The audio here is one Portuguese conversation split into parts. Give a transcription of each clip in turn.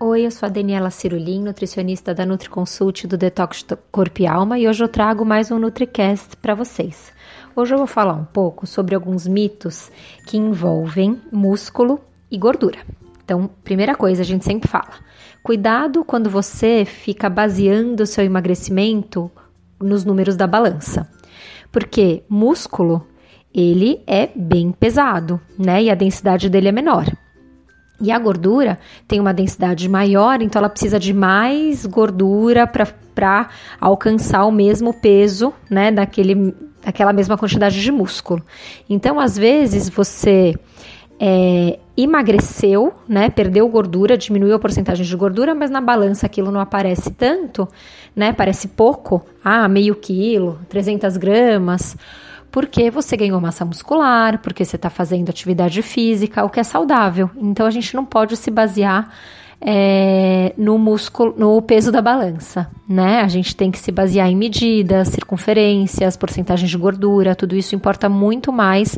Oi, eu sou a Daniela Cirulim, nutricionista da NutriConsult do Detox Corpo e Alma, e hoje eu trago mais um NutriCast para vocês. Hoje eu vou falar um pouco sobre alguns mitos que envolvem músculo e gordura. Então, primeira coisa, a gente sempre fala: cuidado quando você fica baseando o seu emagrecimento nos números da balança. Porque músculo, ele é bem pesado, né? E a densidade dele é menor. E a gordura tem uma densidade maior, então ela precisa de mais gordura para alcançar o mesmo peso, né, daquele, daquela mesma quantidade de músculo. Então, às vezes, você é, emagreceu, né, perdeu gordura, diminuiu a porcentagem de gordura, mas na balança aquilo não aparece tanto, né, parece pouco, ah, meio quilo, 300 gramas, porque você ganhou massa muscular, porque você está fazendo atividade física, o que é saudável. Então a gente não pode se basear é, no músculo, no peso da balança, né? A gente tem que se basear em medidas, circunferências, porcentagens de gordura, tudo isso importa muito mais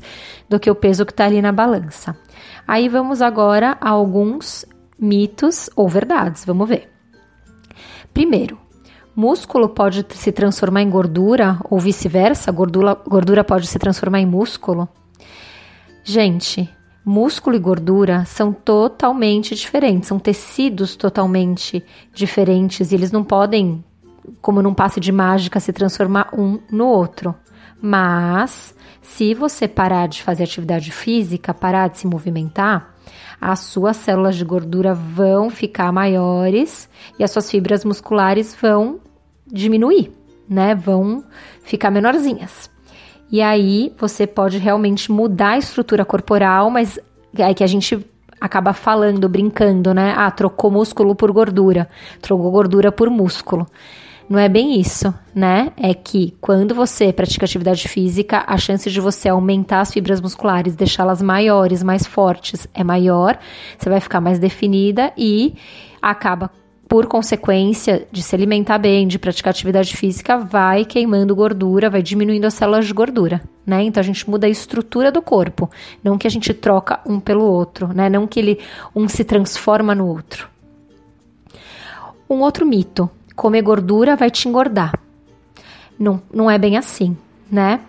do que o peso que está ali na balança. Aí vamos agora a alguns mitos ou verdades, vamos ver. Primeiro, músculo pode se transformar em gordura ou vice-versa, gordura, gordura pode se transformar em músculo? Gente, músculo e gordura são totalmente diferentes, são tecidos totalmente diferentes e eles não podem, como num passe de mágica, se transformar um no outro. Mas, se você parar de fazer atividade física, parar de se movimentar, as suas células de gordura vão ficar maiores e as suas fibras musculares vão diminuir, né? Vão ficar menorzinhas. E aí você pode realmente mudar a estrutura corporal, mas é que a gente acaba falando, brincando, né? Ah, trocou músculo por gordura, trocou gordura por músculo. Não é bem isso, né? É que quando você pratica atividade física, a chance de você aumentar as fibras musculares, deixá-las maiores, mais fortes, é maior, você vai ficar mais definida e acaba por consequência de se alimentar bem, de praticar atividade física, vai queimando gordura, vai diminuindo as células de gordura, né? Então a gente muda a estrutura do corpo, não que a gente troca um pelo outro, né? Não que ele um se transforma no outro. Um outro mito: comer gordura vai te engordar. Não, não é bem assim, né?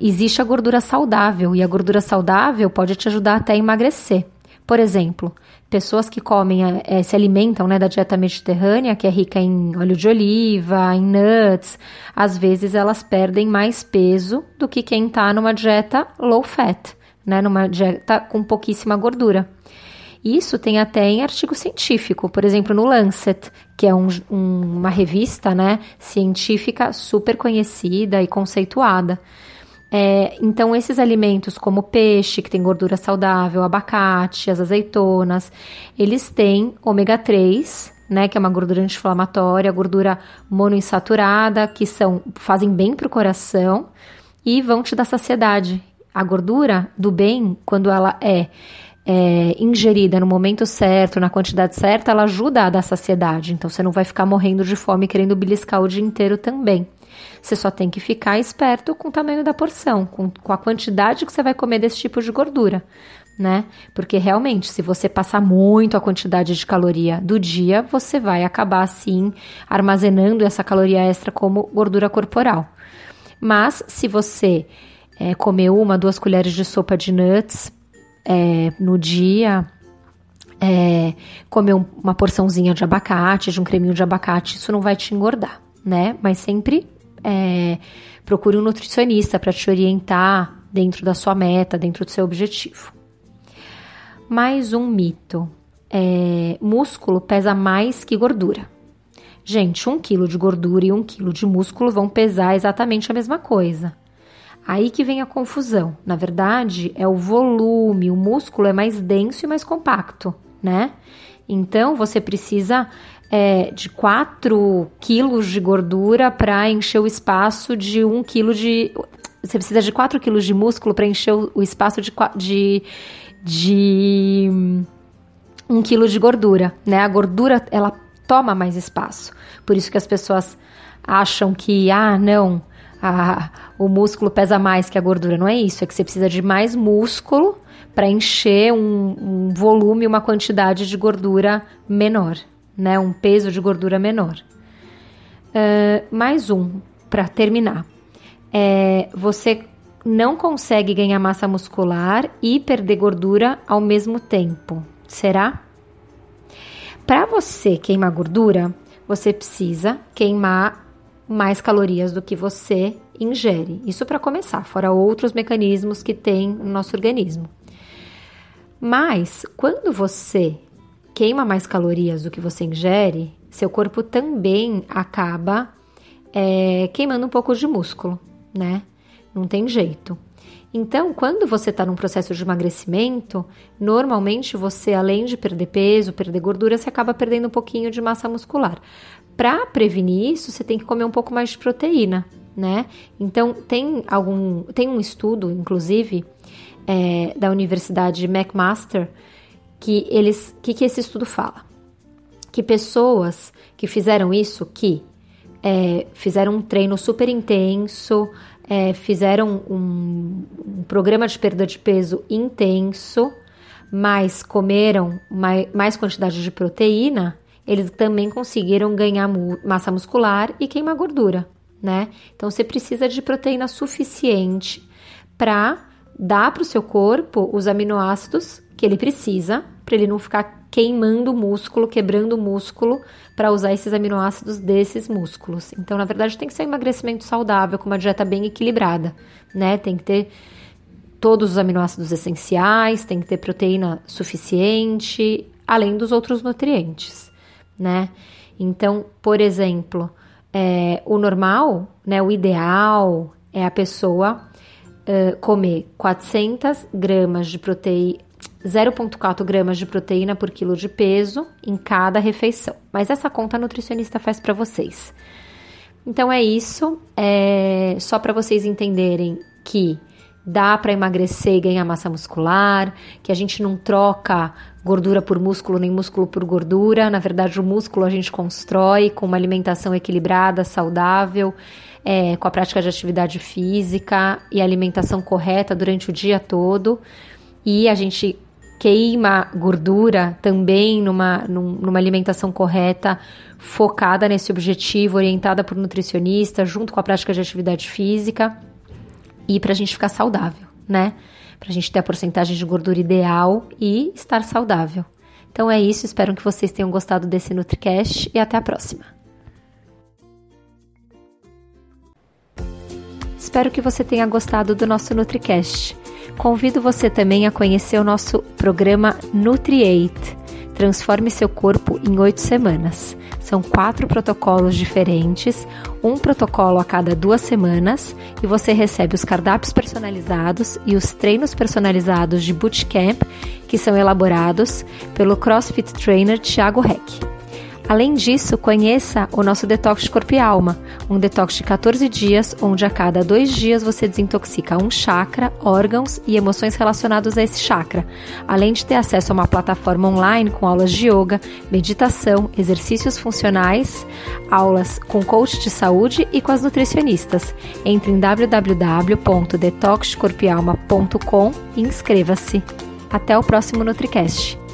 Existe a gordura saudável e a gordura saudável pode te ajudar até a emagrecer. Por exemplo, pessoas que comem, é, se alimentam né, da dieta mediterrânea, que é rica em óleo de oliva, em nuts, às vezes elas perdem mais peso do que quem está numa dieta low fat, né, numa dieta com pouquíssima gordura. Isso tem até em artigo científico, por exemplo, no Lancet, que é um, um, uma revista né, científica super conhecida e conceituada. É, então, esses alimentos, como peixe, que tem gordura saudável, abacate, as azeitonas, eles têm ômega 3, né, que é uma gordura anti-inflamatória, gordura monoinsaturada, que são, fazem bem para o coração e vão te dar saciedade. A gordura do bem, quando ela é, é, ingerida no momento certo, na quantidade certa, ela ajuda a dar saciedade. Então, você não vai ficar morrendo de fome querendo beliscar o dia inteiro também. Você só tem que ficar esperto com o tamanho da porção, com, com a quantidade que você vai comer desse tipo de gordura, né? Porque realmente, se você passar muito a quantidade de caloria do dia, você vai acabar assim armazenando essa caloria extra como gordura corporal. Mas se você é, comer uma, duas colheres de sopa de nuts é, no dia, é, comer um, uma porçãozinha de abacate, de um creminho de abacate, isso não vai te engordar, né? Mas sempre é, procure um nutricionista para te orientar dentro da sua meta, dentro do seu objetivo. Mais um mito: é, músculo pesa mais que gordura. Gente, um quilo de gordura e um quilo de músculo vão pesar exatamente a mesma coisa. Aí que vem a confusão. Na verdade, é o volume. O músculo é mais denso e mais compacto, né? Então, você precisa é, de 4 quilos de gordura para encher o espaço de 1 quilo de. Você precisa de 4 quilos de músculo para encher o espaço de, de, de 1 quilo de gordura, né? A gordura, ela toma mais espaço. Por isso que as pessoas acham que, ah, não, a, o músculo pesa mais que a gordura. Não é isso, é que você precisa de mais músculo para encher um, um volume, uma quantidade de gordura menor, né? Um peso de gordura menor. Uh, mais um, para terminar. É, você não consegue ganhar massa muscular e perder gordura ao mesmo tempo. Será? Para você queimar gordura, você precisa queimar mais calorias do que você ingere. Isso para começar, fora outros mecanismos que tem no nosso organismo. Mas quando você queima mais calorias do que você ingere, seu corpo também acaba é, queimando um pouco de músculo, né? Não tem jeito. Então, quando você está num processo de emagrecimento, normalmente você, além de perder peso, perder gordura, você acaba perdendo um pouquinho de massa muscular. Para prevenir isso, você tem que comer um pouco mais de proteína, né? Então, tem algum, tem um estudo, inclusive, é, da Universidade McMaster, que eles, que, que esse estudo fala? Que pessoas que fizeram isso, que é, fizeram um treino super intenso, é, fizeram um, um, programa de perda de peso intenso, mas comeram mais, mais quantidade de proteína, eles também conseguiram ganhar mu massa muscular e queimar gordura, né? Então você precisa de proteína suficiente para dar para o seu corpo os aminoácidos que ele precisa, para ele não ficar queimando o músculo, quebrando o músculo, para usar esses aminoácidos desses músculos. Então, na verdade, tem que ser um emagrecimento saudável, com uma dieta bem equilibrada, né? Tem que ter todos os aminoácidos essenciais, tem que ter proteína suficiente, além dos outros nutrientes, né? Então, por exemplo, é, o normal, né, o ideal é a pessoa uh, comer 400 gramas de proteína, 0,4 gramas de proteína por quilo de peso em cada refeição. Mas essa conta a nutricionista faz para vocês. Então é isso, é só para vocês entenderem que dá para emagrecer e ganhar massa muscular, que a gente não troca gordura por músculo nem músculo por gordura. Na verdade, o músculo a gente constrói com uma alimentação equilibrada, saudável, é, com a prática de atividade física e alimentação correta durante o dia todo. E a gente queima gordura também numa, numa alimentação correta, focada nesse objetivo, orientada por nutricionista, junto com a prática de atividade física e para a gente ficar saudável, né? Para a gente ter a porcentagem de gordura ideal e estar saudável. Então é isso, espero que vocês tenham gostado desse NutriCast e até a próxima. Espero que você tenha gostado do nosso NutriCast. Convido você também a conhecer o nosso programa Nutriate. Transforme seu corpo em oito semanas. São quatro protocolos diferentes, um protocolo a cada duas semanas, e você recebe os cardápios personalizados e os treinos personalizados de bootcamp que são elaborados pelo CrossFit Trainer Thiago Heck. Além disso, conheça o nosso detox de corpo e alma, um detox de 14 dias, onde a cada dois dias você desintoxica um chakra, órgãos e emoções relacionados a esse chakra, além de ter acesso a uma plataforma online com aulas de yoga, meditação, exercícios funcionais, aulas com coach de saúde e com as nutricionistas. Entre em www.detoxcorpialma.com e inscreva-se. Até o próximo NutriCast.